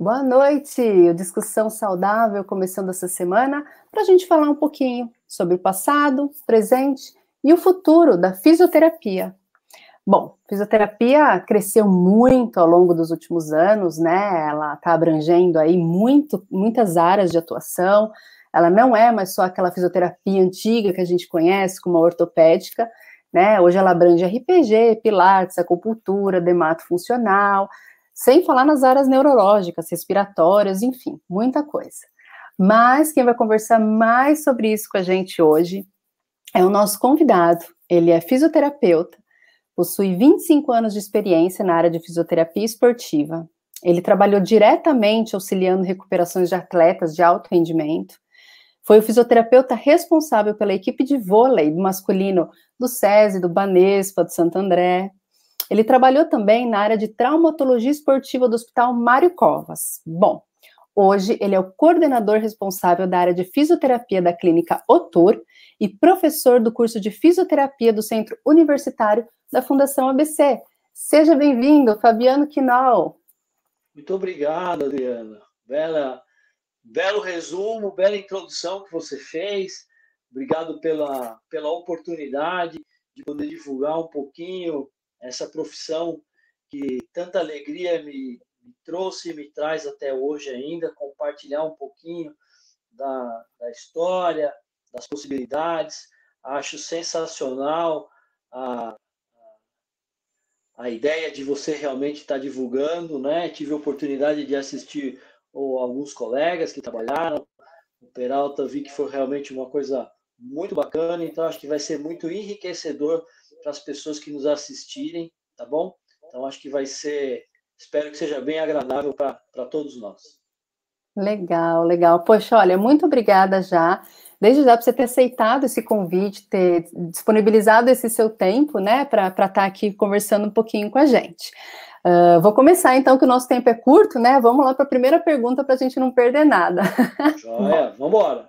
Boa noite, o Discussão Saudável começando essa semana para a gente falar um pouquinho sobre o passado, presente e o futuro da fisioterapia. Bom, fisioterapia cresceu muito ao longo dos últimos anos, né? Ela está abrangendo aí muito, muitas áreas de atuação. Ela não é mais só aquela fisioterapia antiga que a gente conhece, como a ortopédica, né? Hoje ela abrange RPG, pilates, acupuntura, demato funcional, sem falar nas áreas neurológicas, respiratórias, enfim, muita coisa. Mas quem vai conversar mais sobre isso com a gente hoje é o nosso convidado. Ele é fisioterapeuta, possui 25 anos de experiência na área de fisioterapia esportiva. Ele trabalhou diretamente auxiliando recuperações de atletas de alto rendimento. Foi o fisioterapeuta responsável pela equipe de vôlei masculino do SESI, do Banespa, do Santo André. Ele trabalhou também na área de traumatologia esportiva do Hospital Mário Covas. Bom, Hoje, ele é o coordenador responsável da área de fisioterapia da clínica Otur e professor do curso de fisioterapia do Centro Universitário da Fundação ABC. Seja bem-vindo, Fabiano Quinal. Muito obrigado, Adriana. Bela, belo resumo, bela introdução que você fez. Obrigado pela, pela oportunidade de poder divulgar um pouquinho essa profissão que tanta alegria me, me trouxe e me traz até hoje ainda, compartilhar um pouquinho da, da história, das possibilidades. Acho sensacional a, a ideia de você realmente estar divulgando, né? Tive a oportunidade de assistir ou, alguns colegas que trabalharam. O Peralta vi que foi realmente uma coisa muito bacana, então acho que vai ser muito enriquecedor para as pessoas que nos assistirem, tá bom? Então acho que vai ser espero que seja bem agradável para todos nós. Legal, legal. Poxa, olha, muito obrigada já. Desde já por você ter aceitado esse convite, ter disponibilizado esse seu tempo, né, para estar tá aqui conversando um pouquinho com a gente. Uh, vou começar então, que o nosso tempo é curto, né? Vamos lá para a primeira pergunta para a gente não perder nada. Joia, vamos embora.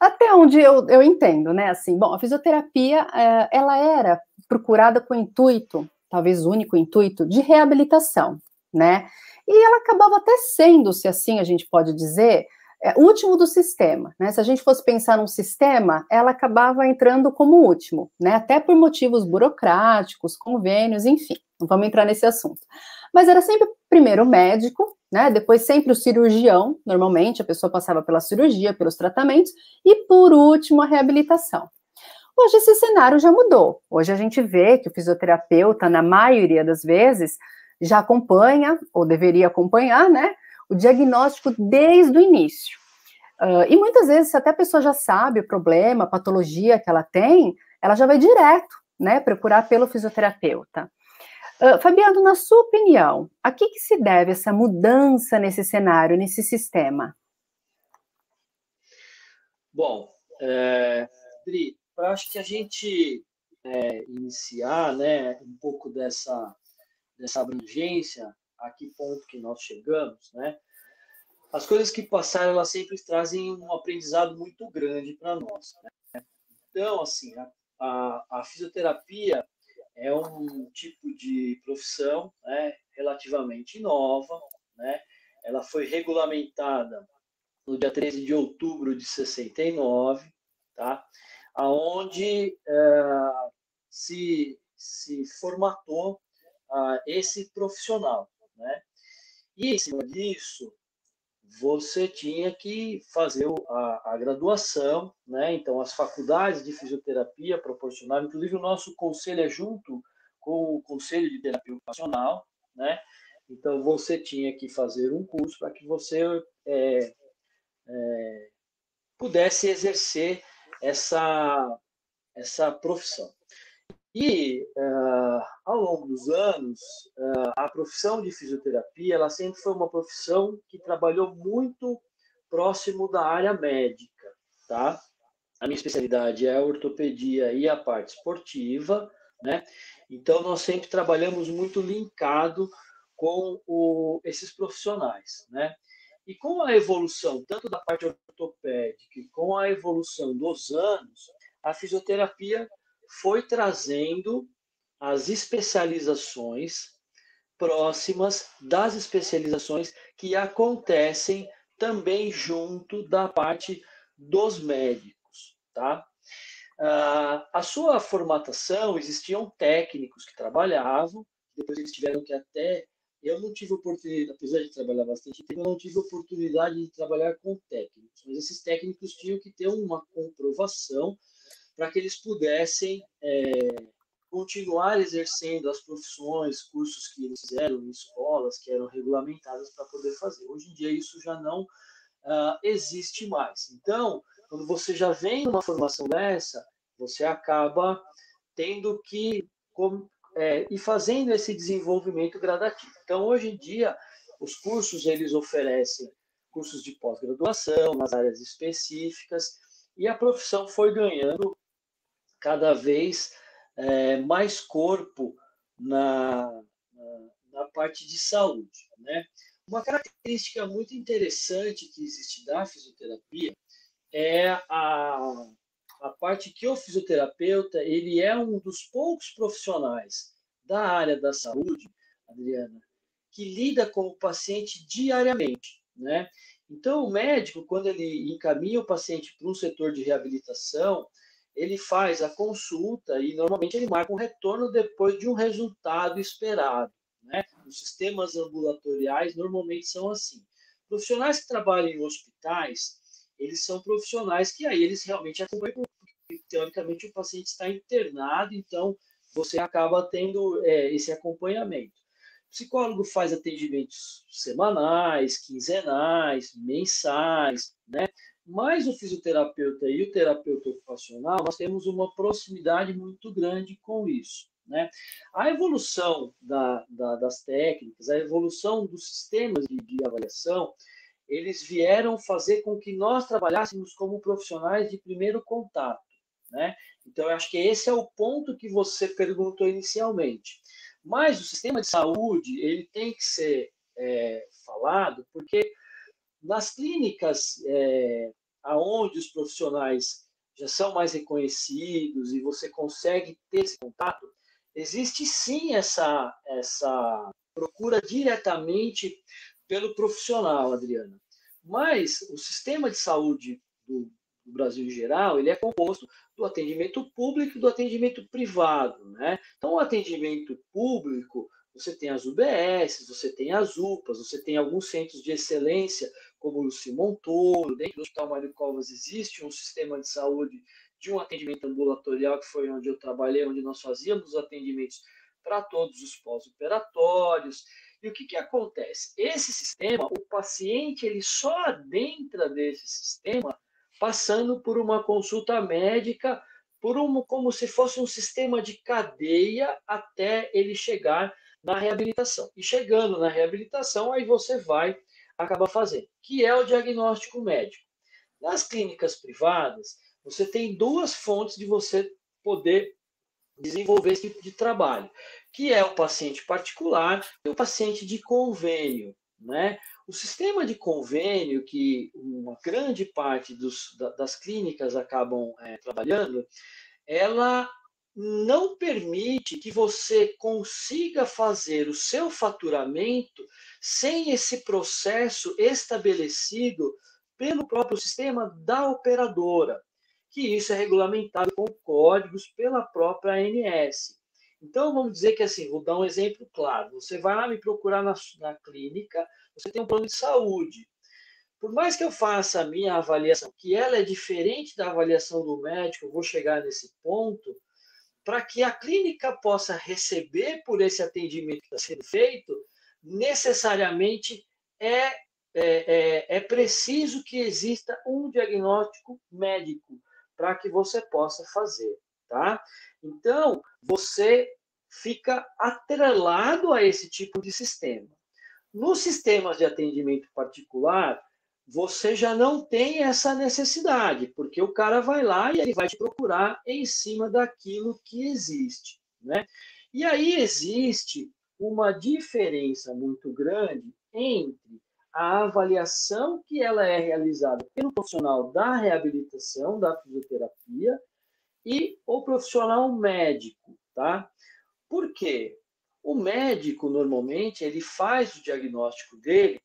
Até onde eu, eu entendo, né? Assim, bom, a fisioterapia, uh, ela era procurada com o intuito talvez o único intuito, de reabilitação, né? E ela acabava até sendo, se assim a gente pode dizer, é, último do sistema, né? Se a gente fosse pensar num sistema, ela acabava entrando como último, né? Até por motivos burocráticos, convênios, enfim, não vamos entrar nesse assunto. Mas era sempre primeiro o médico, né? Depois sempre o cirurgião, normalmente a pessoa passava pela cirurgia, pelos tratamentos, e por último a reabilitação. Hoje esse cenário já mudou. Hoje a gente vê que o fisioterapeuta, na maioria das vezes, já acompanha, ou deveria acompanhar, né, o diagnóstico desde o início. Uh, e muitas vezes, se até a pessoa já sabe o problema, a patologia que ela tem, ela já vai direto, né, procurar pelo fisioterapeuta. Uh, Fabiano, na sua opinião, a que, que se deve essa mudança nesse cenário, nesse sistema? Bom, é, Dri, acho que a gente é, iniciar né, um pouco dessa, dessa abrangência, a que ponto que nós chegamos, né? As coisas que passaram, elas sempre trazem um aprendizado muito grande para nós. Né? Então, assim, a, a, a, fisioterapia é um tipo de profissão né, relativamente nova, né? Ela foi regulamentada no dia 13 de outubro de 69, tá? aonde é, se, se formatou uh, esse profissional, né? E em cima disso, você tinha que fazer a, a, graduação, né? Então, as faculdades de fisioterapia proporcionavam, inclusive o nosso conselho é junto com o Conselho de Terapia Ocupacional, né? Então, você tinha que fazer um curso para que você é, é, pudesse exercer essa, essa profissão. E uh, ao longo dos anos, uh, a profissão de fisioterapia ela sempre foi uma profissão que trabalhou muito próximo da área médica, tá? A minha especialidade é a ortopedia e a parte esportiva, né? Então nós sempre trabalhamos muito linkado com o, esses profissionais, né? E com a evolução tanto da parte ortopédica com a evolução dos anos, a fisioterapia foi trazendo as especializações próximas das especializações que acontecem também junto da parte dos médicos, tá? Uh, a sua formatação, existiam técnicos que trabalhavam, depois eles tiveram que até. Eu não tive oportunidade, apesar de trabalhar bastante tempo, eu não tive oportunidade de trabalhar com técnicos, mas esses técnicos tinham que ter uma comprovação para que eles pudessem é, continuar exercendo as profissões, cursos que eles fizeram em escolas que eram regulamentadas para poder fazer. Hoje em dia isso já não uh, existe mais. Então, quando você já vem numa formação dessa, você acaba tendo que é, ir fazendo esse desenvolvimento gradativo. Então, hoje em dia, os cursos eles oferecem cursos de pós-graduação nas áreas específicas e a profissão foi ganhando cada vez é, mais corpo na, na, na, parte de saúde. Né? Uma característica muito interessante que existe da fisioterapia é a, a parte que o fisioterapeuta ele é um dos poucos profissionais da área da saúde, Adriana, que lida com o paciente diariamente, né? Então, o médico, quando ele encaminha o paciente para um setor de reabilitação, ele faz a consulta e normalmente ele marca um retorno depois de um resultado esperado. Né? Os sistemas ambulatoriais normalmente são assim. Profissionais que trabalham em hospitais, eles são profissionais que aí eles realmente acompanham, porque teoricamente o paciente está internado, então você acaba tendo é, esse acompanhamento. O psicólogo faz atendimentos semanais, quinzenais, mensais, né? Mas o fisioterapeuta e o terapeuta ocupacional, nós temos uma proximidade muito grande com isso. Né? A evolução da, da, das técnicas, a evolução dos sistemas de, de avaliação, eles vieram fazer com que nós trabalhássemos como profissionais de primeiro contato. Né? Então, eu acho que esse é o ponto que você perguntou inicialmente. Mas o sistema de saúde ele tem que ser é, falado porque nas clínicas é, aonde os profissionais já são mais reconhecidos e você consegue ter esse contato, existe sim essa, essa procura diretamente pelo profissional, Adriana. Mas o sistema de saúde do, do Brasil em geral, ele é composto do atendimento público e do atendimento privado, né? Então, o atendimento público, você tem as UBS, você tem as UPAs, você tem alguns centros de excelência, como o Luci Montoro, dentro do Hospital Mário Covas existe um sistema de saúde de um atendimento ambulatorial, que foi onde eu trabalhei, onde nós fazíamos os atendimentos para todos os pós-operatórios. E o que, que acontece? Esse sistema, o paciente ele só adentra desse sistema passando por uma consulta médica, por um, como se fosse um sistema de cadeia até ele chegar na reabilitação. E chegando na reabilitação, aí você vai acabar fazendo, que é o diagnóstico médico. Nas clínicas privadas, você tem duas fontes de você poder desenvolver esse tipo de trabalho, que é o paciente particular e o paciente de convênio. Né? O sistema de convênio, que uma grande parte dos, das clínicas acabam é, trabalhando, ela não permite que você consiga fazer o seu faturamento sem esse processo estabelecido pelo próprio sistema da operadora, que isso é regulamentado com códigos pela própria ANS. Então, vamos dizer que assim, vou dar um exemplo claro. Você vai lá me procurar na, na clínica, você tem um plano de saúde. Por mais que eu faça a minha avaliação, que ela é diferente da avaliação do médico, vou chegar nesse ponto, para que a clínica possa receber por esse atendimento que está sendo feito, necessariamente é, é, é, é preciso que exista um diagnóstico médico para que você possa fazer, tá? Então, você fica atrelado a esse tipo de sistema. Nos sistemas de atendimento particular, você já não tem essa necessidade, porque o cara vai lá e ele vai te procurar em cima daquilo que existe, né? E aí existe uma diferença muito grande entre a avaliação que ela é realizada pelo profissional da reabilitação, da fisioterapia, e o profissional médico, tá? Por quê? O médico, normalmente, ele faz o diagnóstico dele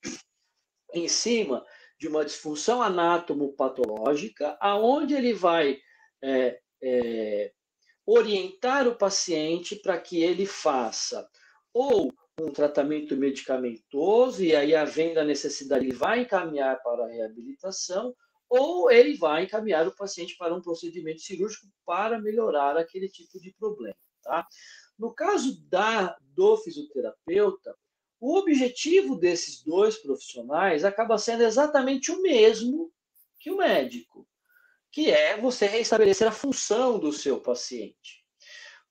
em cima de uma disfunção anátomo-patológica, aonde ele vai é, é, orientar o paciente para que ele faça ou um tratamento medicamentoso, e aí, havendo a necessidade, ele vai encaminhar para a reabilitação, ou ele vai encaminhar o paciente para um procedimento cirúrgico para melhorar aquele tipo de problema. Tá? No caso da, do fisioterapeuta, o objetivo desses dois profissionais acaba sendo exatamente o mesmo que o médico, que é você restabelecer a função do seu paciente.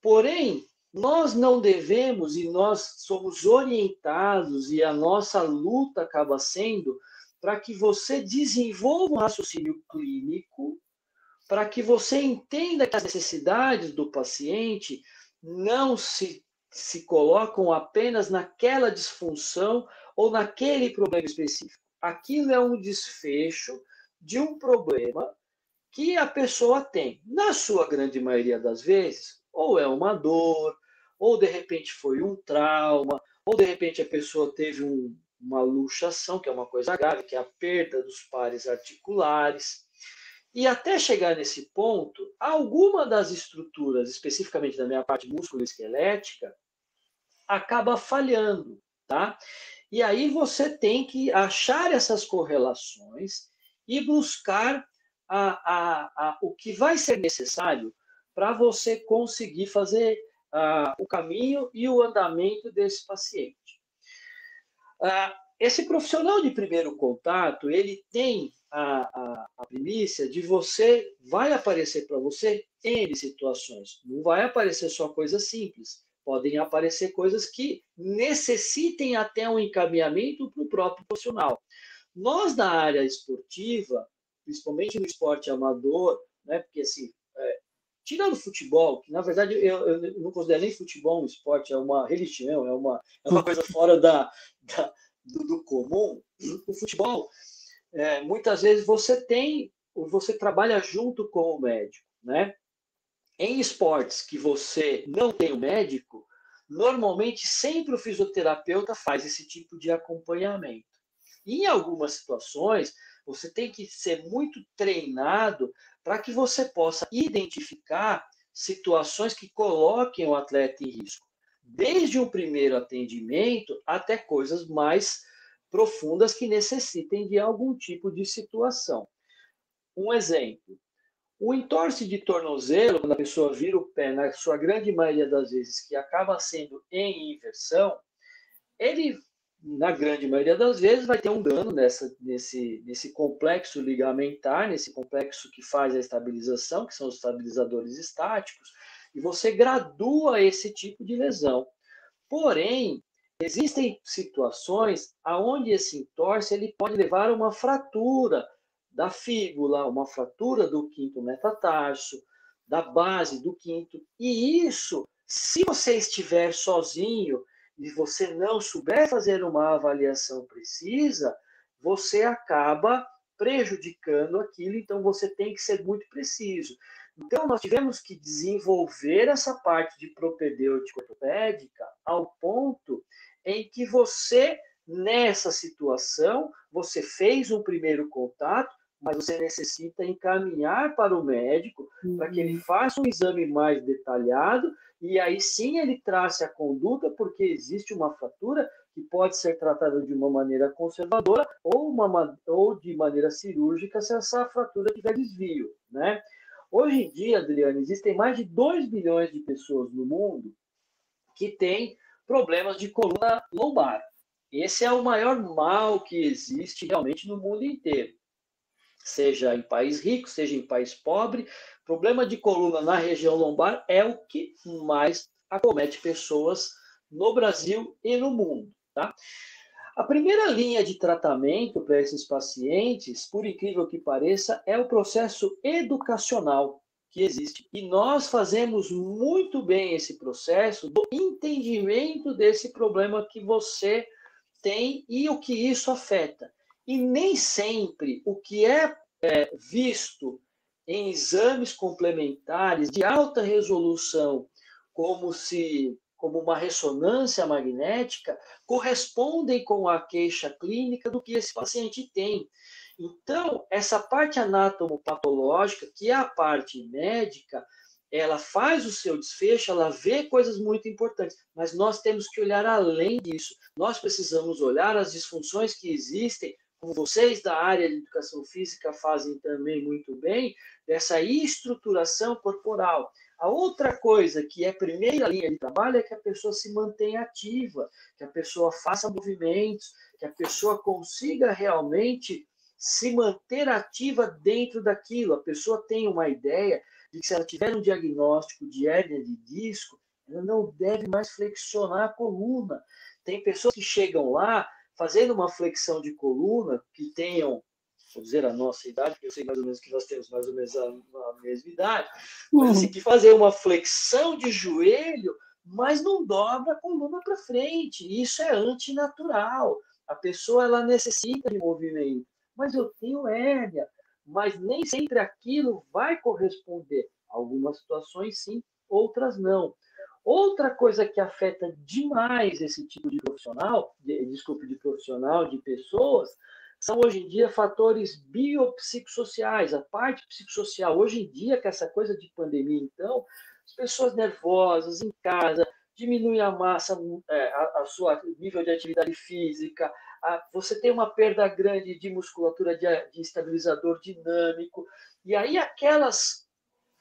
Porém, nós não devemos e nós somos orientados e a nossa luta acaba sendo para que você desenvolva um raciocínio clínico, para que você entenda que as necessidades do paciente não se, se colocam apenas naquela disfunção ou naquele problema específico. Aquilo é um desfecho de um problema que a pessoa tem. Na sua grande maioria das vezes, ou é uma dor, ou de repente foi um trauma, ou de repente a pessoa teve um, uma luxação, que é uma coisa grave, que é a perda dos pares articulares. E até chegar nesse ponto, alguma das estruturas, especificamente da minha parte músculo-esquelética, acaba falhando, tá? E aí você tem que achar essas correlações e buscar a, a, a, o que vai ser necessário para você conseguir fazer o caminho e o andamento desse paciente. Esse profissional de primeiro contato, ele tem a, a, primícia de você, vai aparecer para você N situações. Não vai aparecer só coisas simples. Podem aparecer coisas que necessitem até um encaminhamento para o próprio profissional. Nós, da área esportiva, principalmente no esporte amador, né, porque assim, é, tirando o futebol, que na verdade eu, eu, não considero nem futebol um esporte, é uma religião, é uma, é uma coisa fora da, da do, do, comum, o futebol, é, muitas vezes você tem, você trabalha junto com o médico, né? Em esportes que você não tem o médico, normalmente sempre o fisioterapeuta faz esse tipo de acompanhamento. em algumas situações, você tem que ser muito treinado para que você possa identificar situações que coloquem o atleta em risco, desde um primeiro atendimento até coisas mais profundas que necessitem de algum tipo de situação. Um exemplo: o entorse de tornozelo, quando a pessoa vira o pé, na sua grande maioria das vezes, que acaba sendo em inversão, ele na grande maioria das vezes, vai ter um dano nessa, nesse, nesse complexo ligamentar, nesse complexo que faz a estabilização, que são os estabilizadores estáticos, e você gradua esse tipo de lesão. Porém, existem situações aonde esse entorse ele pode levar a uma fratura da fíbula, uma fratura do quinto metatarso, da base do quinto, e isso, se você estiver sozinho, e você não souber fazer uma avaliação precisa, você acaba prejudicando aquilo, então você tem que ser muito preciso. Então, nós tivemos que desenvolver essa parte de propedêutica ortopédica ao ponto em que você, nessa situação, você fez um primeiro contato, mas você necessita encaminhar para o médico uhum. para que ele uhum. faça um exame mais detalhado e aí sim ele trace a conduta, porque existe uma fratura que pode ser tratada de uma maneira conservadora ou, uma, ou de maneira cirúrgica se essa fratura tiver desvio, né? Hoje em dia, Adriane, existem mais de 2 bilhões de pessoas no mundo que têm problemas de coluna lombar. Esse é o maior mal que existe realmente no mundo inteiro. Seja em país rico, seja em país pobre, Problema de coluna na região lombar é o que mais acomete pessoas no Brasil e no mundo. Tá? A primeira linha de tratamento para esses pacientes, por incrível que pareça, é o processo educacional que existe. E nós fazemos muito bem esse processo do entendimento desse problema que você tem e o que isso afeta. E nem sempre o que é, é visto em exames complementares de alta resolução, como se como uma ressonância magnética, correspondem com a queixa clínica do que esse paciente tem. Então, essa parte anatomopatológica, que é a parte médica, ela faz o seu desfecho, ela vê coisas muito importantes, mas nós temos que olhar além disso. Nós precisamos olhar as disfunções que existem, como vocês da área de educação física fazem também muito bem, dessa estruturação corporal. A outra coisa que é primeira linha de trabalho é que a pessoa se mantenha ativa, que a pessoa faça movimentos, que a pessoa consiga realmente se manter ativa dentro daquilo. A pessoa tem uma ideia de que se ela tiver um diagnóstico de hérnia de disco, ela não deve mais flexionar a coluna. Tem pessoas que chegam lá fazendo uma flexão de coluna, que tenham, vou dizer a nossa idade, porque eu sei mais ou menos que nós temos mais ou menos a, a mesma idade, mas assim, que fazer uma flexão de joelho, mas não dobra a coluna para frente. Isso é antinatural. A pessoa ela necessita de movimento mas eu tenho hérnia. Mas nem sempre aquilo vai corresponder. Algumas situações sim, outras não. Outra coisa que afeta demais esse tipo de profissional, de, desculpe, de profissional, de pessoas, são hoje em dia fatores biopsicossociais, a parte psicossocial. Hoje em dia, com essa coisa de pandemia, então, as pessoas nervosas em casa, diminui a massa, é, a, a sua nível de atividade física, você tem uma perda grande de musculatura de, de estabilizador dinâmico, e aí aquelas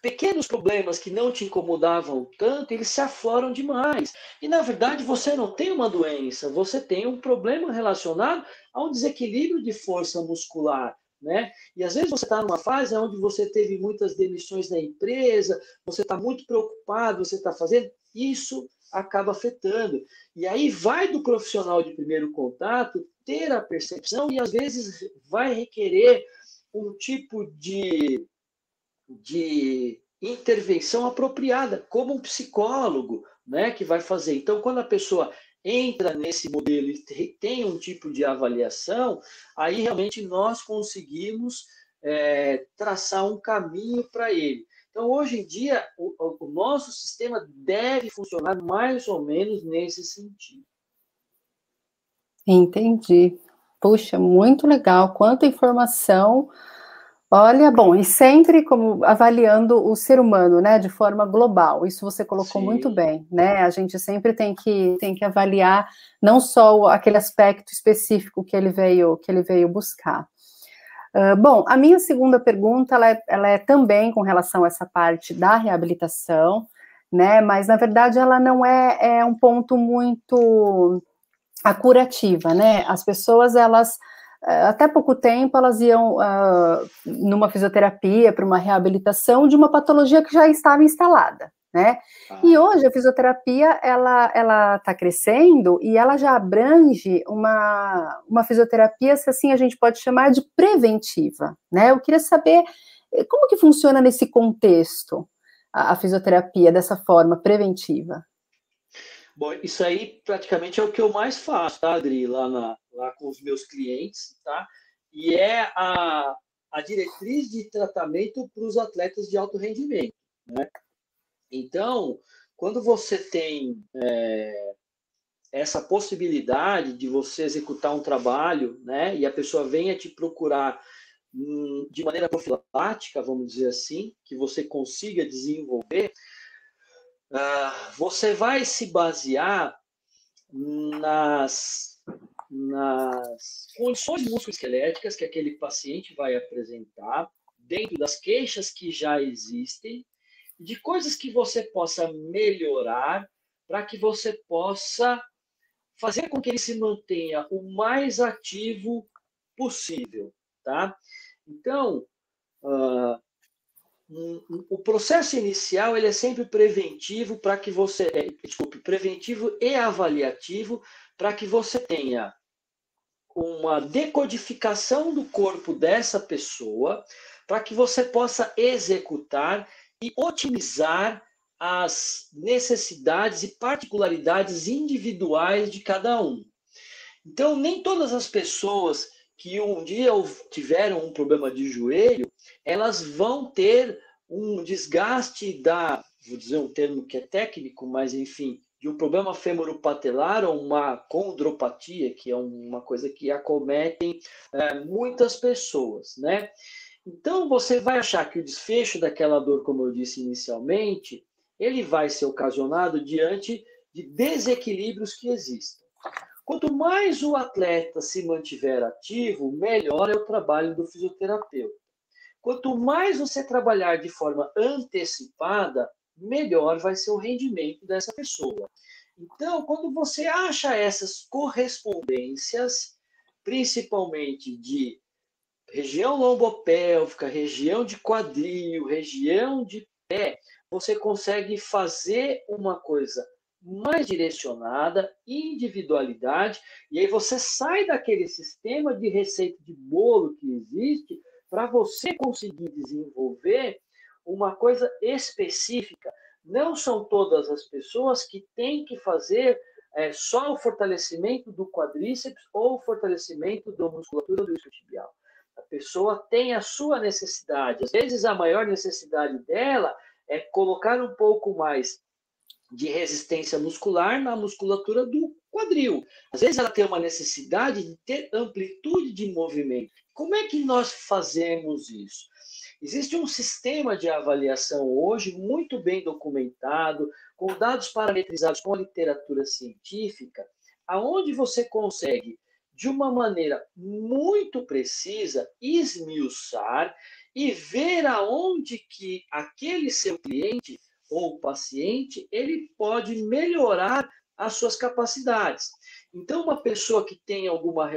pequenos problemas que não te incomodavam tanto, eles se afloram demais. E na verdade você não tem uma doença, você tem um problema relacionado a um desequilíbrio de força muscular. Né? E às vezes você está numa fase onde você teve muitas demissões da empresa, você está muito preocupado, você está fazendo. Isso acaba afetando. E aí vai do profissional de primeiro contato ter a percepção e às vezes vai requerer um tipo de, de intervenção apropriada, como um psicólogo, né, que vai fazer. Então, quando a pessoa entra nesse modelo e tem um tipo de avaliação, aí realmente nós conseguimos é, traçar um caminho para ele. Então, hoje em dia, o, o, nosso sistema deve funcionar mais ou menos nesse sentido. Entendi. Puxa, muito legal. Quanta informação. Olha, bom, e sempre como avaliando o ser humano, né, de forma global. Isso você colocou Sim. muito bem, né? A gente sempre tem que tem que avaliar não só aquele aspecto específico que ele veio que ele veio buscar. Uh, bom, a minha segunda pergunta ela é, ela é também com relação a essa parte da reabilitação, né? Mas na verdade ela não é, é um ponto muito a curativa, né? As pessoas elas até pouco tempo elas iam uh, numa fisioterapia para uma reabilitação de uma patologia que já estava instalada, né? Ah. E hoje a fisioterapia ela ela está crescendo e ela já abrange uma uma fisioterapia se assim a gente pode chamar de preventiva, né? Eu queria saber eh, como que funciona nesse contexto a, a fisioterapia dessa forma preventiva. Bom, isso aí praticamente é o que eu mais faço, tá, Adri, lá, na, lá com os meus clientes, tá? E é a, a diretriz de tratamento para os atletas de alto rendimento, né? Então, quando você tem é, essa possibilidade de você executar um trabalho, né, e a pessoa venha te procurar hum, de maneira profilática, vamos dizer assim, que você consiga desenvolver, você vai se basear nas, nas condições musculoesqueléticas que aquele paciente vai apresentar, dentro das queixas que já existem, de coisas que você possa melhorar para que você possa fazer com que ele se mantenha o mais ativo possível, tá? Então, uh, o processo inicial ele é sempre preventivo para que você, é, desculpe, preventivo e avaliativo para que você tenha uma decodificação do corpo dessa pessoa, para que você possa executar e otimizar as necessidades e particularidades individuais de cada um. Então, nem todas as pessoas que um dia tiveram um problema de joelho, elas vão ter um desgaste da, vou dizer um termo que é técnico, mas enfim, de um problema femoropatelar ou uma condropatia, que é uma coisa que acometem é, muitas pessoas, né? Então, você vai achar que o desfecho daquela dor, como eu disse inicialmente, ele vai ser ocasionado diante de desequilíbrios que existem. Quanto mais o atleta se mantiver ativo, melhor é o trabalho do fisioterapeuta. Quanto mais você trabalhar de forma antecipada, melhor vai ser o rendimento dessa pessoa. Então, quando você acha essas correspondências, principalmente de região lombopélvica, região de quadril, região de pé, você consegue fazer uma coisa mais direcionada, individualidade, e aí você sai daquele sistema de receita de bolo que existe para você conseguir desenvolver uma coisa específica. Não são todas as pessoas que têm que fazer é, só o fortalecimento do quadríceps ou o fortalecimento da musculatura do isquiotibial. A pessoa tem a sua necessidade. Às vezes, a maior necessidade dela é colocar um pouco mais de resistência muscular na musculatura do quadril. Às vezes, ela tem uma necessidade de ter amplitude de movimento. Como é que nós fazemos isso? Existe um sistema de avaliação hoje muito bem documentado, com dados parametrizados com a literatura científica, aonde você consegue, de uma maneira muito precisa, esmiuçar e ver aonde que aquele seu cliente ou paciente ele pode melhorar as suas capacidades. Então, uma pessoa que tem alguma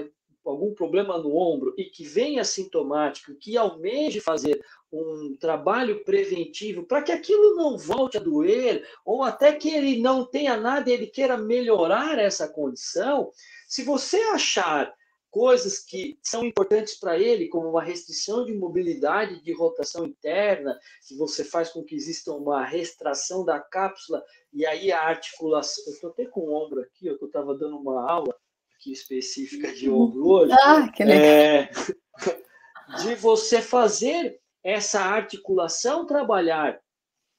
algum problema no ombro e que venha sintomático, que almeje fazer um trabalho preventivo para que aquilo não volte a doer, ou até que ele não tenha nada e ele queira melhorar essa condição, se você achar coisas que são importantes para ele, como uma restrição de mobilidade de rotação interna, que você faz com que exista uma restração da cápsula, e aí a articulação. Eu estou até com o ombro aqui, eu estava dando uma aula aqui específica de ombro hoje. Ah, que legal. É, de você fazer essa articulação trabalhar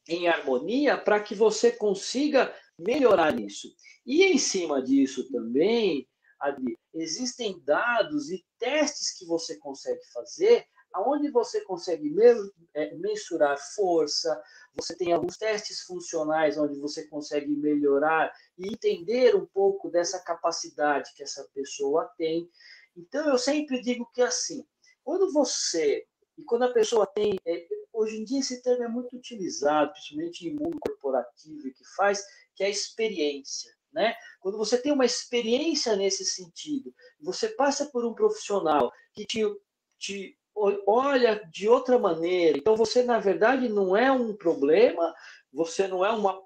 em harmonia para que você consiga melhorar isso. E em cima disso também, Adri, existem dados e testes que você consegue fazer aonde você consegue é, mensurar força, você tem alguns testes funcionais onde você consegue melhorar e entender um pouco dessa capacidade que essa pessoa tem. Então, eu sempre digo que assim, quando você e quando a pessoa tem, é, hoje em dia esse termo é muito utilizado, principalmente em mundo corporativo que faz, que é a experiência. Né? Quando você tem uma experiência nesse sentido, você passa por um profissional que te, te olha de outra maneira, então você, na verdade, não é um problema, você não é uma,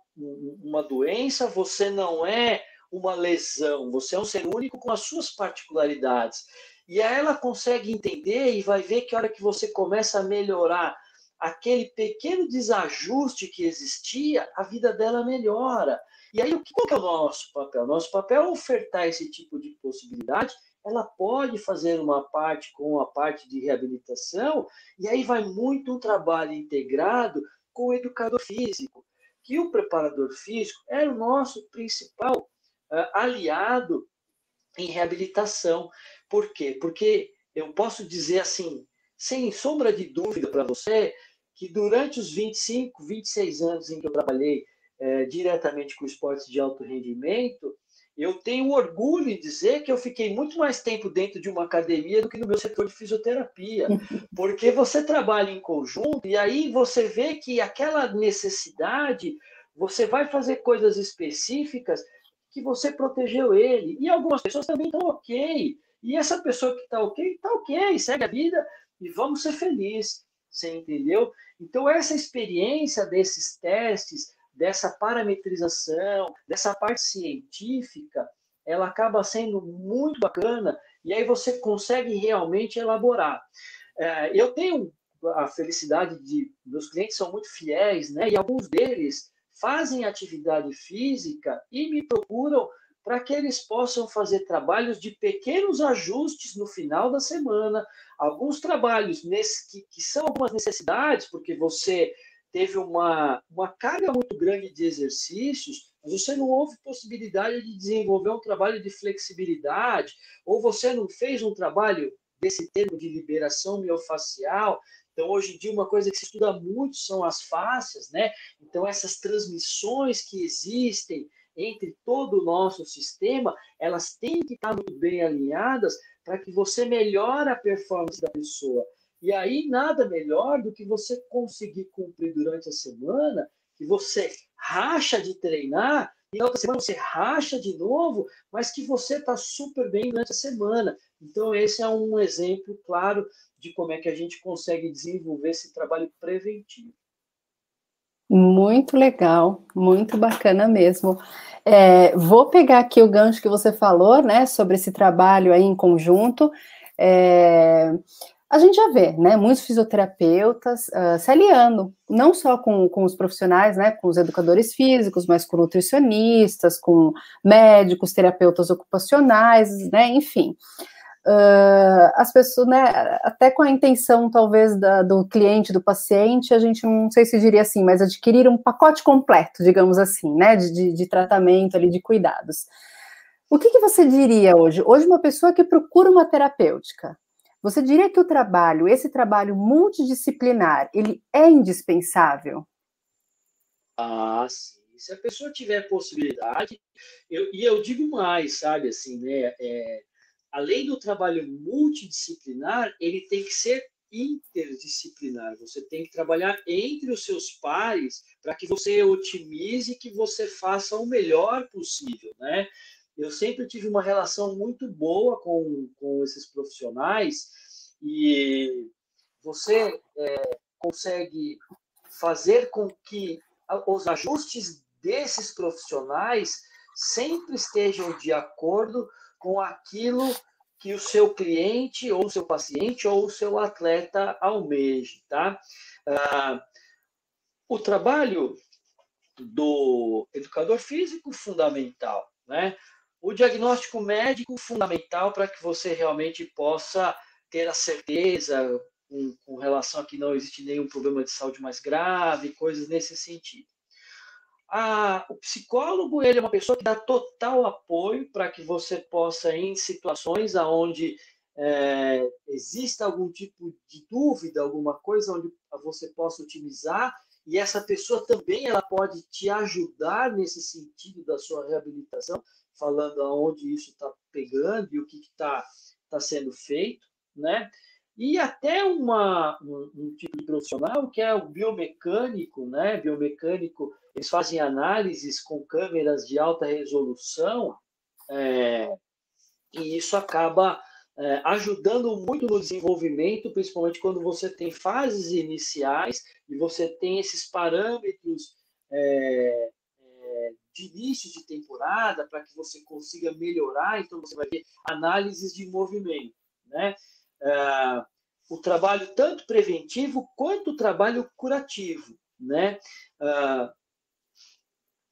uma doença, você não é uma lesão, você é um ser único com as suas particularidades. E aí ela consegue entender e vai ver que a hora que você começa a melhorar aquele pequeno desajuste que existia, a vida dela melhora. E aí, qual que é o nosso papel? Nosso papel é ofertar esse tipo de possibilidade. Ela pode fazer uma parte com a parte de reabilitação, e aí vai muito um trabalho integrado com o educador físico, que o preparador físico era o nosso principal uh, aliado em reabilitação. Por quê? Porque eu posso dizer assim, sem sombra de dúvida para você, que durante os 25, 26 anos em que eu trabalhei é, diretamente com esportes de alto rendimento, eu tenho orgulho em dizer que eu fiquei muito mais tempo dentro de uma academia do que no meu setor de fisioterapia, porque você trabalha em conjunto e aí você vê que aquela necessidade, você vai fazer coisas específicas que você protegeu ele. E algumas pessoas também estão ok. E essa pessoa que está ok, está ok, segue a vida e vamos ser felizes. Você entendeu? Então, essa experiência desses testes, dessa parametrização, dessa parte científica, ela acaba sendo muito bacana e aí você consegue realmente elaborar. É, eu tenho a felicidade de meus clientes são muito fiéis, né? E alguns deles fazem atividade física e me procuram para que eles possam fazer trabalhos de pequenos ajustes no final da semana, alguns trabalhos nesse, que, que são algumas necessidades, porque você teve uma, uma carga muito grande de exercícios, mas você não houve possibilidade de desenvolver um trabalho de flexibilidade, ou você não fez um trabalho desse termo de liberação miofacial. Então, hoje em dia, uma coisa que se estuda muito são as fáscias, né? Então, essas transmissões que existem entre todo o nosso sistema, elas têm que estar muito bem alinhadas para que você melhore a performance da pessoa. E aí, nada melhor do que você conseguir cumprir durante a semana, que você racha de treinar, e na outra semana você racha de novo, mas que você está super bem durante a semana. Então, esse é um exemplo claro de como é que a gente consegue desenvolver esse trabalho preventivo. Muito legal, muito bacana mesmo. É, vou pegar aqui o gancho que você falou, né, sobre esse trabalho aí em conjunto. É, a gente já vê, né, muitos fisioterapeutas uh, se aliando, não só com, com os profissionais, né, com os educadores físicos, mas com nutricionistas, com médicos, terapeutas ocupacionais, né, enfim. Uh, as pessoas, né, até com a intenção, talvez, da, do cliente, do paciente, a gente não sei se diria assim, mas adquirir um pacote completo, digamos assim, né, de, de tratamento ali, de cuidados. O que, que você diria hoje? Hoje, uma pessoa que procura uma terapêutica, você diria que o trabalho, esse trabalho multidisciplinar, ele é indispensável? Ah, sim. Se a pessoa tiver possibilidade, eu, e eu digo mais, sabe, assim, né? É, além do trabalho multidisciplinar, ele tem que ser interdisciplinar. Você tem que trabalhar entre os seus pares para que você otimize, que você faça o melhor possível, né? Eu sempre tive uma relação muito boa com, com esses profissionais e você é, consegue fazer com que os ajustes desses profissionais sempre estejam de acordo com aquilo que o seu cliente ou o seu paciente ou o seu atleta almeje, tá? Ah, o trabalho do educador físico fundamental, né? O diagnóstico médico fundamental para que você realmente possa ter a certeza com, com, relação a que não existe nenhum problema de saúde mais grave, coisas nesse sentido. A, o psicólogo ele é uma pessoa que dá total apoio para que você possa, em situações onde é, exista algum tipo de dúvida, alguma coisa onde você possa otimizar, e essa pessoa também ela pode te ajudar nesse sentido da sua reabilitação, falando aonde isso está pegando e o que está tá sendo feito, né? E até uma, um, um, tipo de profissional que é o biomecânico, né? Biomecânico, eles fazem análises com câmeras de alta resolução, é, e isso acaba é, ajudando muito no desenvolvimento, principalmente quando você tem fases iniciais e você tem esses parâmetros é, de início de temporada para que você consiga melhorar. Então, você vai ver análises de movimento. Né? Uh, o trabalho tanto preventivo quanto o trabalho curativo. Né?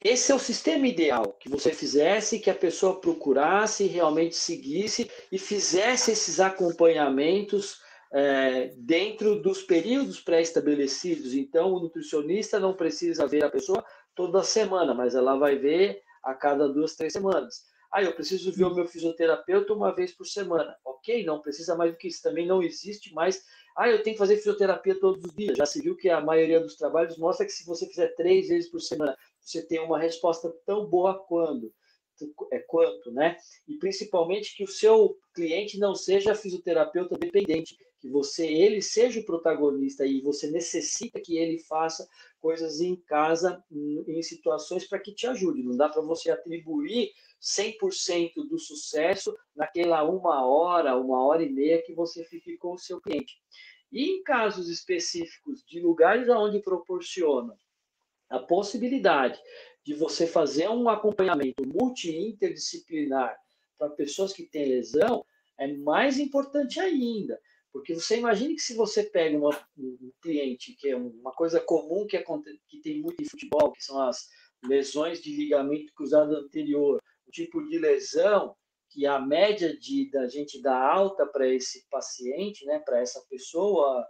Esse é o sistema ideal, que você fizesse, que a pessoa procurasse, realmente seguisse e fizesse esses acompanhamentos é, dentro dos períodos pré-estabelecidos. Então, o nutricionista não precisa ver a pessoa toda semana, mas ela vai ver a cada duas, três semanas. Ah, eu preciso ver o meu fisioterapeuta uma vez por semana. Ok, não precisa mais do que isso. Também não existe mais. Ah, eu tenho que fazer fisioterapia todos os dias. Já se viu que a maioria dos trabalhos mostra que se você fizer três vezes por semana, você tem uma resposta tão boa quando é quanto, né? E principalmente que o seu cliente não seja fisioterapeuta dependente, que você ele seja o protagonista e você necessita que ele faça coisas em casa em situações para que te ajude. Não dá para você atribuir 100% do sucesso naquela uma hora, uma hora e meia que você fique com o seu cliente. E em casos específicos de lugares onde proporciona a possibilidade de você fazer um acompanhamento multi-interdisciplinar para pessoas que têm lesão, é mais importante ainda. Porque você imagine que se você pega uma, um cliente, que é uma coisa comum que, acontece, que tem muito em futebol, que são as lesões de ligamento cruzado anterior, o tipo de lesão que a média de da gente dar alta para esse paciente, né, para essa pessoa,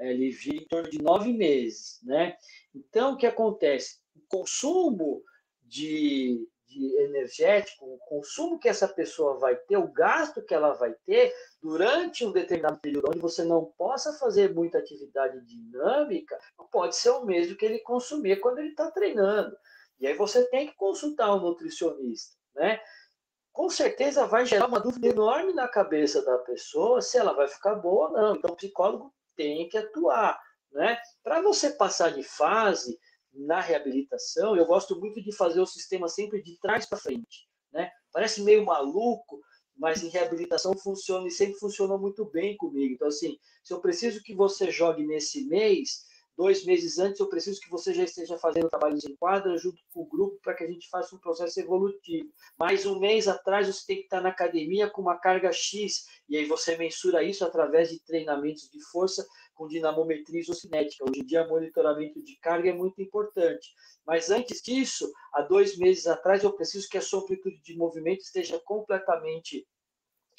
ele gira em torno de nove meses, né? Então, o que acontece? O consumo de, de energético, o consumo que essa pessoa vai ter, o gasto que ela vai ter durante um determinado período onde você não possa fazer muita atividade dinâmica, pode ser o mesmo que ele consumir quando ele está treinando. E aí você tem que consultar um nutricionista, né? Com certeza vai gerar uma dúvida enorme na cabeça da pessoa se ela vai ficar boa ou não. Então, o psicólogo tem que atuar. Né? Para você passar de fase na reabilitação, eu gosto muito de fazer o sistema sempre de trás para frente. Né? Parece meio maluco, mas em reabilitação funciona e sempre funcionou muito bem comigo. Então, assim, se eu preciso que você jogue nesse mês, dois meses antes, eu preciso que você já esteja fazendo trabalhos em quadra junto com o grupo para que a gente faça um processo evolutivo. Mais um mês atrás, você tem que estar na academia com uma carga X, e aí você mensura isso através de treinamentos de força com dinamometria isocinética. Hoje em dia, monitoramento de carga é muito importante. Mas antes disso, há dois meses atrás, eu preciso que a sua amplitude de movimento esteja completamente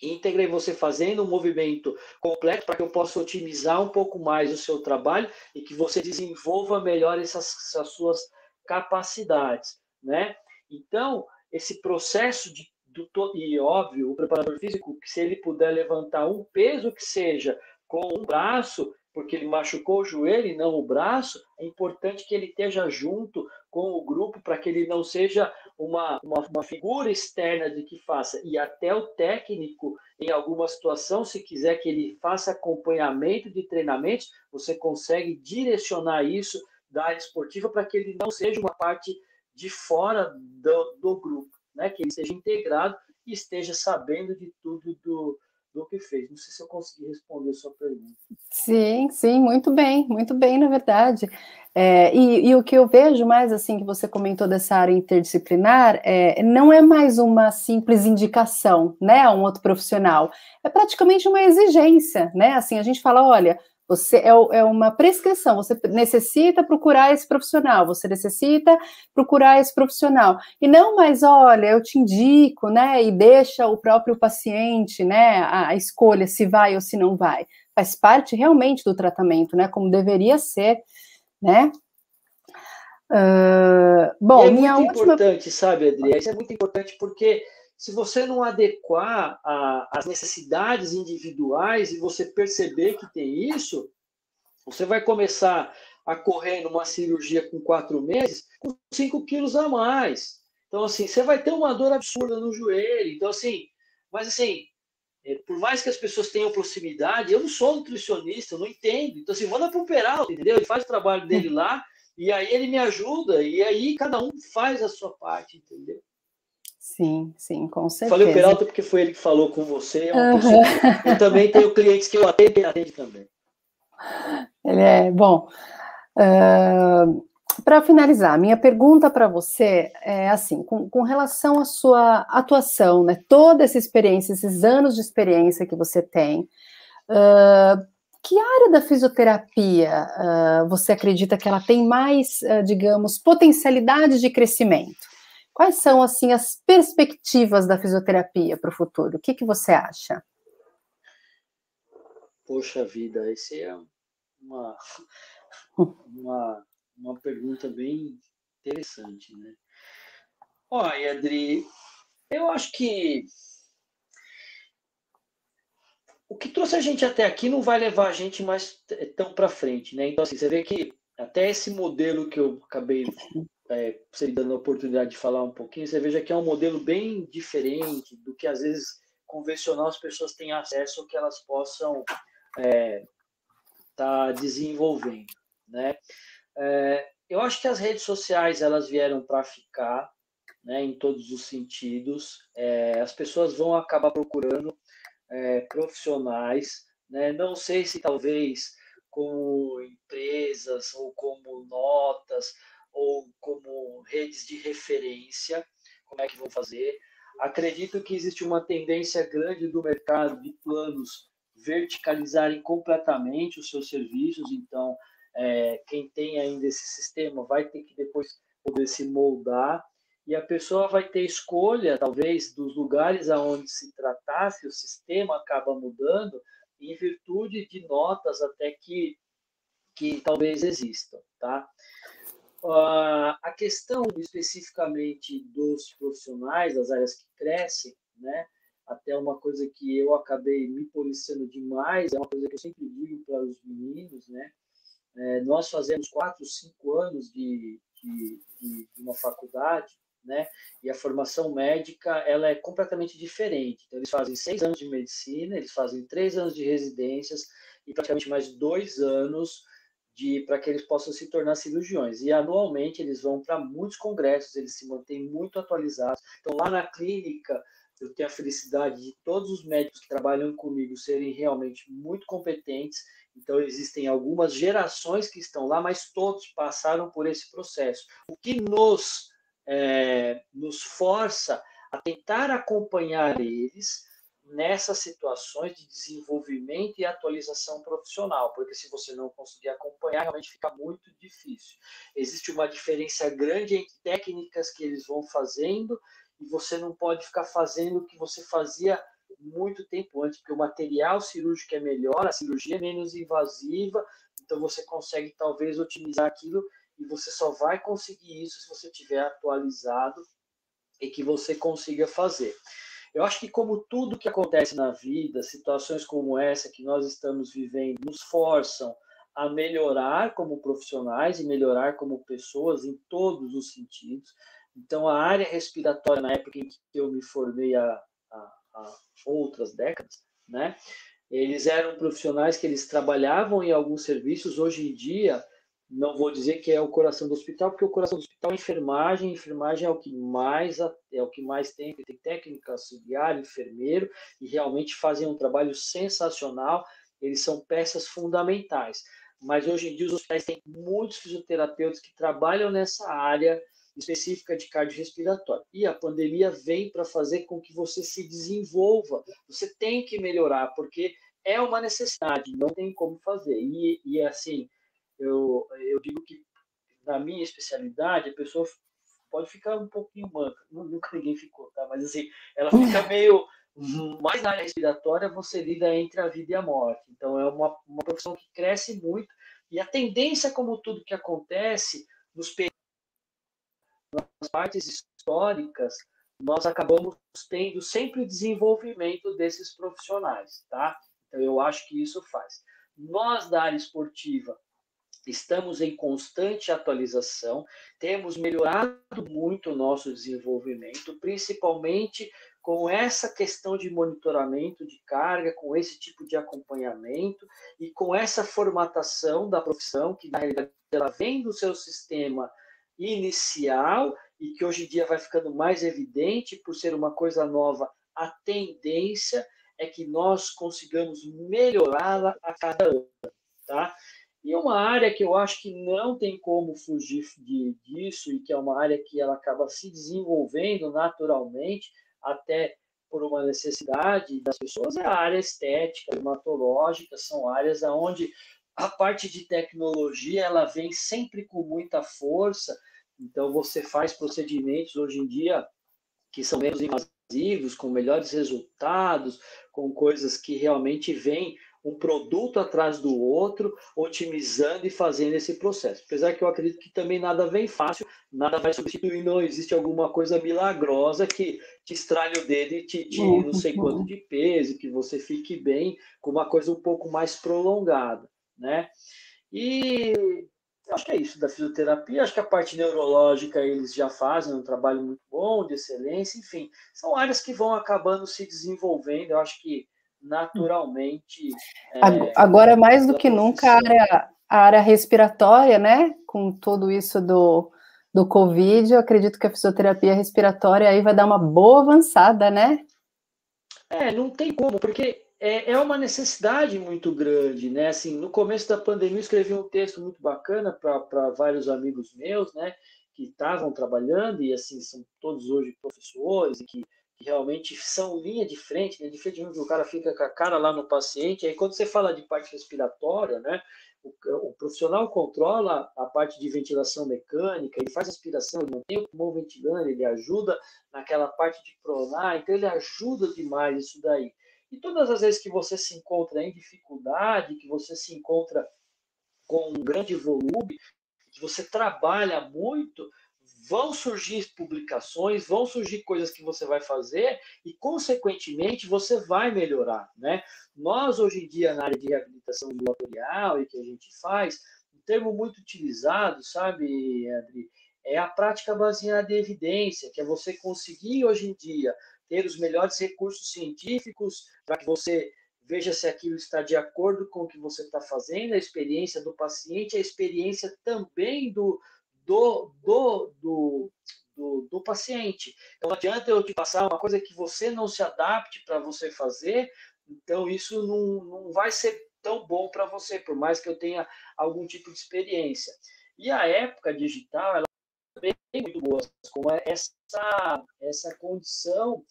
íntegra e você fazendo um movimento completo para que eu possa otimizar um pouco mais o seu trabalho e que você desenvolva melhor essas, essas suas capacidades, né? Então, esse processo de do, e óbvio, o preparador físico, se ele puder levantar um peso que seja com um braço, porque ele machucou o joelho e não o braço, é importante que ele esteja junto com o grupo para que ele não seja uma, uma, uma, figura externa de que faça. E até o técnico, em alguma situação, se quiser que ele faça acompanhamento de treinamentos, você consegue direcionar isso da área esportiva para que ele não seja uma parte de fora do, do grupo, né? que ele esteja integrado e esteja sabendo de tudo do, do que fez. Não sei se eu consegui responder a sua pergunta. Sim, sim, muito bem, muito bem, na verdade. É, e, e, o que eu vejo mais, assim, que você comentou dessa área interdisciplinar, é, não é mais uma simples indicação, né, a um outro profissional, é praticamente uma exigência, né, assim, a gente fala, olha, você é, é, uma prescrição, você necessita procurar esse profissional, você necessita procurar esse profissional. E não mais, olha, eu te indico, né? E deixa o próprio paciente, né, a, escolha se vai ou se não vai. Faz parte realmente do tratamento, né? Como deveria ser, né? Uh, bom, e é minha muito última... importante, sabe, Adri? Isso é muito importante porque se você não adequar as necessidades individuais e você perceber que tem isso, você vai começar a correr numa cirurgia com quatro meses com cinco quilos a mais. Então, assim, você vai ter uma dor absurda no joelho. Então, assim, mas assim, é, por mais que as pessoas tenham proximidade, eu não sou nutricionista, eu não entendo. Então, assim, manda para o Peralta, entendeu? Ele faz o trabalho dele lá, e aí ele me ajuda, e aí cada um faz a sua parte, entendeu? Sim, sim, com certeza. Falei o Peralta porque foi ele que falou com você. É uhum. Eu também tenho clientes que eu atendo e atende também. Ele é bom. Uh, para finalizar, minha pergunta para você é assim: com, com, relação à sua atuação, né, toda essa experiência, esses anos de experiência que você tem, uh, que área da fisioterapia uh, você acredita que ela tem mais, digamos, potencialidade de crescimento? Quais são assim as perspectivas da fisioterapia para o futuro? O que, que você acha? Poxa vida, esse é uma, uma, uma pergunta bem interessante, né? Olha, Adri, eu acho que o que trouxe a gente até aqui não vai levar a gente mais tão para frente, né? Então, assim, você vê que até esse modelo que eu acabei é, você dando a oportunidade de falar um pouquinho, você veja que é um modelo bem diferente do que às vezes convencional as pessoas têm acesso que elas possam estar é, tá desenvolvendo, né? É, eu acho que as redes sociais elas vieram para ficar, né, em todos os sentidos. É, as pessoas vão acabar procurando é, profissionais, né? Não sei se talvez como empresas ou como notas ou como redes de referência, como é que vão fazer. Acredito que existe uma tendência grande do mercado de planos verticalizarem completamente os seus serviços, então é, quem tem ainda esse sistema vai ter que depois poder se moldar e a pessoa vai ter escolha, talvez, dos lugares aonde se tratasse, o sistema acaba mudando em virtude de notas até que que talvez existam, tá? Uh, a questão especificamente dos profissionais, das áreas que crescem, né? Até uma coisa que eu acabei me policiando demais, é uma coisa que eu sempre digo para os meninos, né? É, nós fazemos quatro, cinco anos de, de, de uma faculdade, né? E a formação médica ela é completamente diferente. Então, eles fazem seis anos de medicina, eles fazem três anos de residências e praticamente mais dois anos de para que eles possam se tornar cirurgiões. E anualmente eles vão para muitos congressos, eles se mantêm muito atualizados. Então, lá na clínica, eu tenho a felicidade de todos os médicos que trabalham comigo serem realmente muito competentes. Então, existem algumas gerações que estão lá, mas todos passaram por esse processo. O que nos é, nos força a tentar acompanhar eles nessas situações de desenvolvimento e atualização profissional, porque se você não conseguir acompanhar, realmente fica muito difícil. Existe uma diferença grande entre técnicas que eles vão fazendo e você não pode ficar fazendo o que você fazia muito tempo antes, porque o material cirúrgico é melhor, a cirurgia é menos invasiva, então você consegue talvez otimizar aquilo e você só vai conseguir isso se você tiver atualizado e que você consiga fazer. Eu acho que como tudo que acontece na vida, situações como essa que nós estamos vivendo nos forçam a melhorar como profissionais e melhorar como pessoas em todos os sentidos. Então, a área respiratória, na época em que eu me formei há, há, há outras décadas, né? Eles eram profissionais que eles trabalhavam em alguns serviços. Hoje em dia, não vou dizer que é o coração do hospital, porque o coração do é enfermagem, enfermagem é o que mais é o que mais tem, tem técnica auxiliar, enfermeiro, e realmente fazem um trabalho sensacional, eles são peças fundamentais. Mas hoje em dia os hospitais têm muitos fisioterapeutas que trabalham nessa área específica de cardiorrespiratório. E a pandemia vem para fazer com que você se desenvolva. Você tem que melhorar, porque é uma necessidade, não tem como fazer. E, e assim, eu, eu digo que na minha especialidade a pessoa pode ficar um pouquinho manca, nunca ninguém ficou, tá? Mas assim, ela fica meio mais na área respiratória você lida entre a vida e a morte. Então é uma, uma profissão que cresce muito e a tendência, como tudo que acontece nos nas partes históricas, nós acabamos tendo sempre o desenvolvimento desses profissionais, tá? Então eu acho que isso faz. Nós da área esportiva Estamos em constante atualização, temos melhorado muito o nosso desenvolvimento, principalmente com essa questão de monitoramento de carga, com esse tipo de acompanhamento e com essa formatação da profissão, que na realidade ela vem do seu sistema inicial e que hoje em dia vai ficando mais evidente por ser uma coisa nova, a tendência é que nós consigamos melhorá-la a cada ano, tá? E uma área que eu acho que não tem como fugir de, disso e que é uma área que ela acaba se desenvolvendo naturalmente, até por uma necessidade das pessoas, é a área estética, hematológica, são áreas onde a parte de tecnologia ela vem sempre com muita força. Então você faz procedimentos hoje em dia que são menos invasivos, com melhores resultados, com coisas que realmente vêm um produto atrás do outro, otimizando e fazendo esse processo. Apesar que eu acredito que também nada vem fácil, nada vai substituir, não existe alguma coisa milagrosa que te estralhe o dedo e te tire não sei quanto de peso, que você fique bem com uma coisa um pouco mais prolongada, né? E acho que é isso da fisioterapia. Acho que a parte neurológica eles já fazem um trabalho muito bom, de excelência, enfim, são áreas que vão acabando se desenvolvendo. Eu acho que naturalmente. É, Agora, mais do que nunca, a área, a área respiratória, né? Com tudo isso do, do Covid, eu acredito que a fisioterapia respiratória aí vai dar uma boa avançada, né? É, não tem como, porque é, é uma necessidade muito grande, né? Assim, no começo da pandemia, eu escrevi um texto muito bacana para vários amigos meus, né? Que estavam trabalhando e, assim, são todos hoje professores e que realmente são linha de frente, né? de frente o cara fica com a cara lá no paciente, aí quando você fala de parte respiratória, né, o, o, profissional controla a parte de ventilação mecânica, ele faz aspiração, ele mantém o pulmão ventilando, ele ajuda naquela parte de pronar, então ele ajuda demais isso daí. E todas as vezes que você se encontra em dificuldade, que você se encontra com um grande volume, que você trabalha muito, vão surgir publicações, vão surgir coisas que você vai fazer e, consequentemente, você vai melhorar, né? Nós, hoje em dia, na área de reabilitação ambulatorial e que a gente faz, um termo muito utilizado, sabe, Adri, é a prática baseada em evidência, que é você conseguir, hoje em dia, ter os melhores recursos científicos para que você veja se aquilo está de acordo com o que você está fazendo, a experiência do paciente, a experiência também do, do, do, do, do, do paciente. Então, não adianta eu te passar uma coisa que você não se adapte para você fazer, então isso não, não vai ser tão bom para você, por mais que eu tenha algum tipo de experiência. E a época digital, ela é muito boa, como é essa, essa condição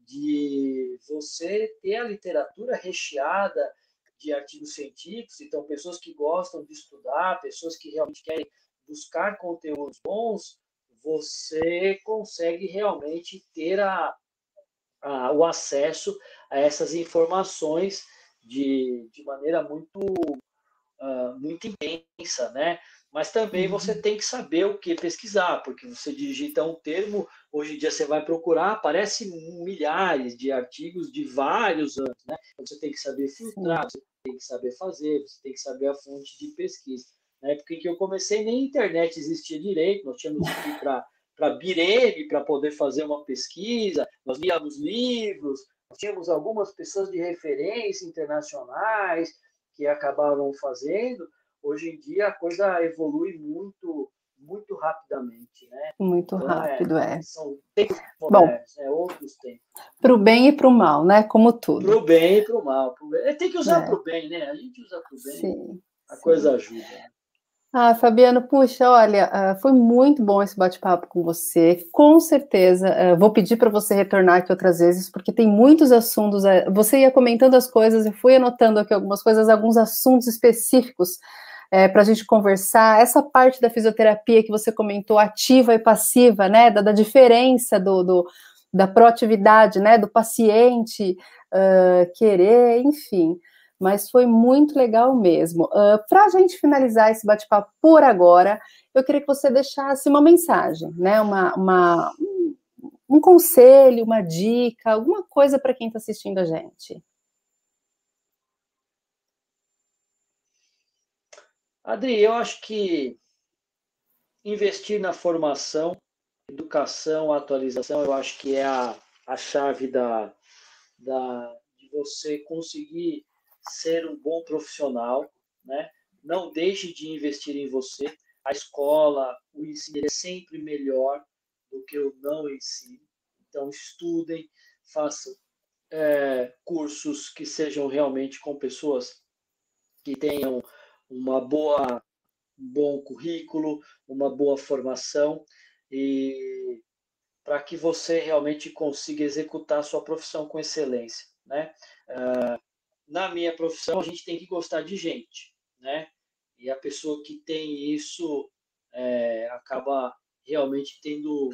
de você ter a literatura recheada de artigos científicos, então pessoas que gostam de estudar, pessoas que realmente querem buscar conteúdos bons, você consegue realmente ter a, a, o acesso a essas informações de, de maneira muito, uh, muito intensa, né? Mas também uhum. você tem que saber o que pesquisar, porque você digita um termo, hoje em dia você vai procurar, aparece milhares de artigos de vários anos, né? Então você tem que saber filtrar, você tem que saber fazer, você tem que saber a fonte de pesquisa. Na época em que eu comecei, nem internet existia direito, nós tínhamos que ir para Bireme para poder fazer uma pesquisa, nós líamos livros, nós tínhamos algumas pessoas de referência internacionais que acabavam fazendo. Hoje em dia a coisa evolui muito muito rapidamente, né? Muito então, é, rápido, é. é. São tempos modernos, Bom, é, outros tempos. Para o bem e para o mal, né? Como tudo. Para o bem e para o mal. Pro. Tem que usar é. para o bem, né? A gente usa para o bem, sim, a sim. coisa ajuda. Ah, Fabiano, puxa, olha, ah, foi muito bom esse bate-papo com você. Com certeza, ah, vou pedir para você retornar aqui outras vezes, porque tem muitos assuntos. Eh, você ia comentando as coisas, eu fui anotando aqui algumas coisas, alguns assuntos específicos é, eh, para a gente conversar. Essa parte da fisioterapia que você comentou, ativa e passiva, né? Da, da diferença do, do, da proatividade, né? Do paciente uh, querer, enfim mas foi muito legal mesmo. Uh, Para a gente finalizar esse bate-papo por agora, eu queria que você deixasse uma mensagem, né? Uma, uma um conselho, uma dica, alguma coisa para quem está assistindo a gente. Adri, eu acho que investir na formação, educação, atualização, eu acho que é a, a chave da, da, de você conseguir ser um bom profissional, né? Não deixe de investir em você. A escola, o ensino é sempre melhor do que o não ensino. Então, estudem, façam é, cursos que sejam realmente com pessoas que tenham uma boa, um bom currículo, uma boa formação e para que você realmente consiga executar a sua profissão com excelência, né? Uh, na minha profissão, a gente tem que gostar de gente, né? E a pessoa que tem isso é, acaba realmente tendo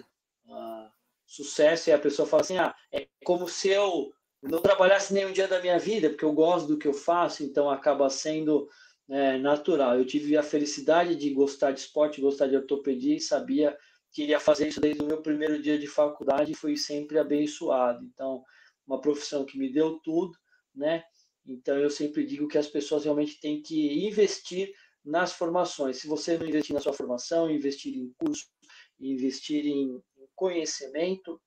uh, sucesso e a pessoa fala assim, ah, é como se eu não trabalhasse nenhum dia da minha vida, porque eu gosto do que eu faço, então acaba sendo é, natural. Eu tive a felicidade de gostar de esporte, gostar de ortopedia e sabia que iria fazer isso desde o meu primeiro dia de faculdade e fui sempre abençoado. Então, uma profissão que me deu tudo, né? Então, eu sempre digo que as pessoas realmente têm que investir nas formações. Se você não investir na sua formação, investir em curso, investir em conhecimento,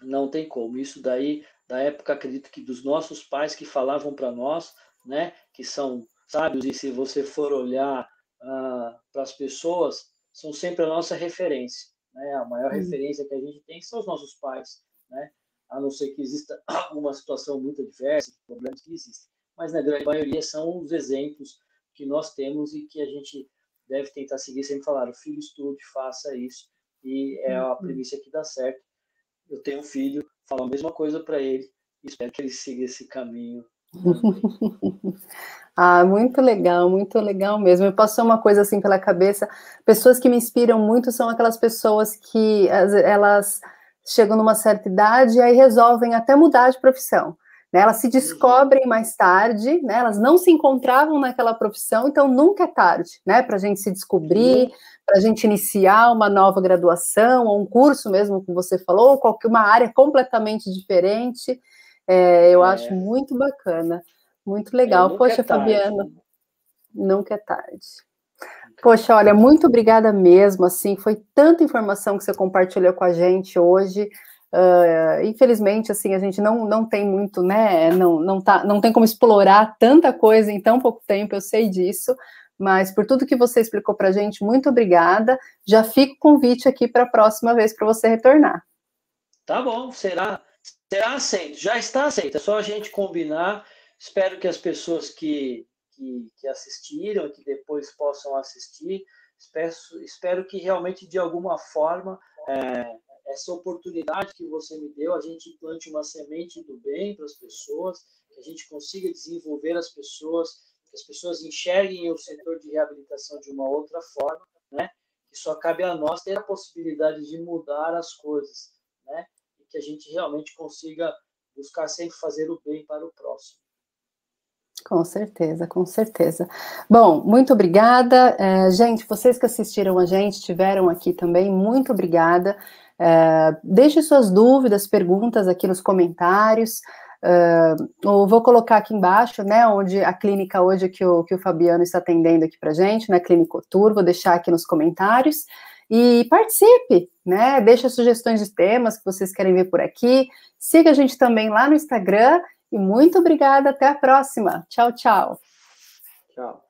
não tem como. Isso daí, da época, acredito que dos nossos pais que falavam para nós, né, que são sábios, e se você for olhar ah, para as pessoas, são sempre a nossa referência. Né? A maior uhum. referência que a gente tem são os nossos pais. Né? A não ser que exista alguma situação muito adversa, problemas que existem. Mas na grande maioria são os exemplos que nós temos e que a gente deve tentar seguir. Sempre falar, o filho estude, faça isso, e é a uhum. premissa que dá certo. Eu tenho um filho, falo a mesma coisa para ele, espero que ele siga esse caminho. ah, muito legal, muito legal mesmo. Me passou uma coisa assim pela cabeça. Pessoas que me inspiram muito são aquelas pessoas que elas chegam numa certa idade e aí resolvem até mudar de profissão. Né? Elas se uhum. descobrem mais tarde, né? elas não se encontravam naquela profissão, então nunca é tarde né? para a gente se descobrir, para a gente iniciar uma nova graduação, ou um curso mesmo, como você falou, ou qualquer uma área completamente diferente. É, eu é. acho muito bacana, muito legal. É, Poxa, é Fabiana, nunca é tarde. Poxa, olha, muito obrigada mesmo, assim, foi tanta informação que você compartilhou com a gente hoje, Uh, infelizmente, assim, a gente não, não tem muito, né, não, não, tá, não tem como explorar tanta coisa em tão pouco tempo, eu sei disso, mas por tudo que você explicou para a gente, muito obrigada. Já fica o convite aqui para a próxima vez para você retornar. Tá bom, será, será aceito, já está aceito, é só a gente combinar. Espero que as pessoas que, que, que assistiram, que depois possam assistir, espero, espero que realmente de alguma forma. É, essa oportunidade que você me deu, a gente plante uma semente do bem para as pessoas, que a gente consiga desenvolver as pessoas, que as pessoas enxerguem o setor de reabilitação de uma outra forma, né? Que só cabe a nós ter a possibilidade de mudar as coisas, né? E que a gente realmente consiga buscar sempre fazer o bem para o próximo. Com certeza, com certeza. Bom, muito obrigada. É, gente, vocês que assistiram a gente, estiveram aqui também, muito obrigada. É, deixe suas dúvidas, perguntas aqui nos comentários. Uh, vou colocar aqui embaixo, né, onde a clínica hoje que o, que o Fabiano está atendendo aqui para gente, né, Clínico Tour, vou deixar aqui nos comentários. E participe, né, deixe sugestões de temas que vocês querem ver por aqui. Siga a gente também lá no Instagram. E muito obrigada, até a próxima. Tchau, tchau. Tchau.